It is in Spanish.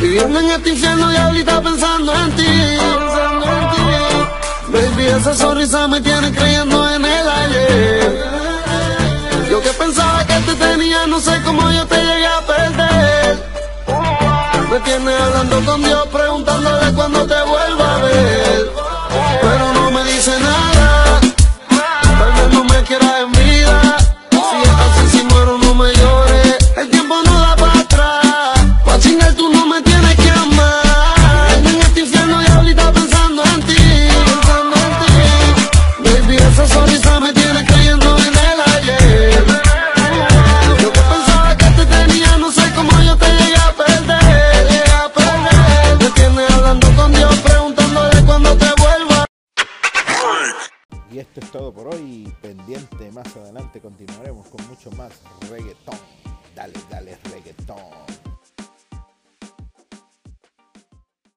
Viviendo en este infierno y ahorita pensando en ti, pensando en ti. Baby, esa sonrisa me tiene creyendo en el ayer. Yo que pensaba que te tenía, no sé cómo yo te llegué a perder. Me tiene hablando con Dios, preguntándole cuándo Y esto es todo por hoy. Pendiente, más adelante continuaremos con mucho más reggaetón. Dale.